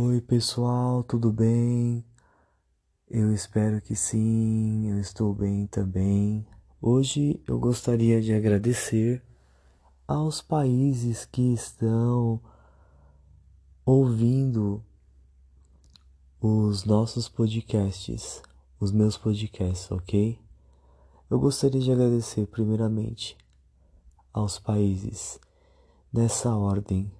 Oi, pessoal, tudo bem? Eu espero que sim, eu estou bem também. Hoje eu gostaria de agradecer aos países que estão ouvindo os nossos podcasts, os meus podcasts, ok? Eu gostaria de agradecer primeiramente aos países nessa ordem: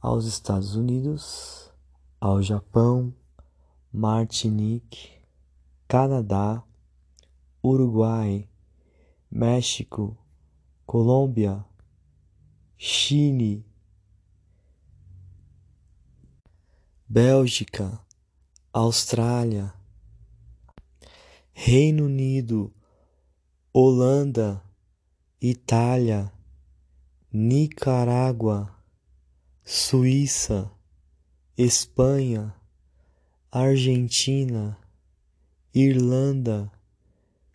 aos Estados Unidos, ao Japão, Martinique, Canadá, Uruguai, México, Colômbia, Chile, Bélgica, Austrália, Reino Unido, Holanda, Itália, Nicarágua, Suíça, Espanha, Argentina, Irlanda,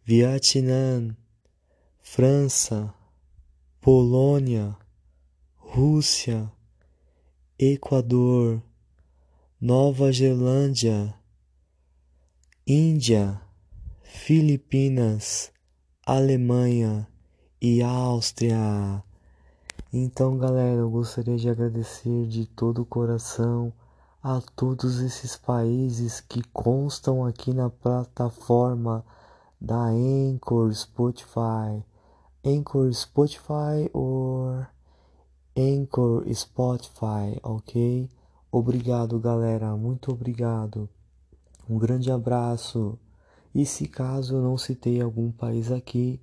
Vietnã, França, Polônia, Rússia, Equador, Nova Zelândia, Índia, Filipinas, Alemanha e Áustria. Então, galera, eu gostaria de agradecer de todo o coração a todos esses países que constam aqui na plataforma da Anchor Spotify. Anchor Spotify ou Anchor Spotify, ok? Obrigado, galera, muito obrigado. Um grande abraço. E se caso eu não citei algum país aqui,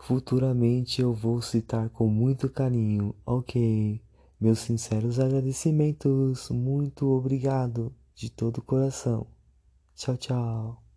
Futuramente eu vou citar com muito carinho, ok? Meus sinceros agradecimentos, muito obrigado de todo o coração. Tchau, tchau.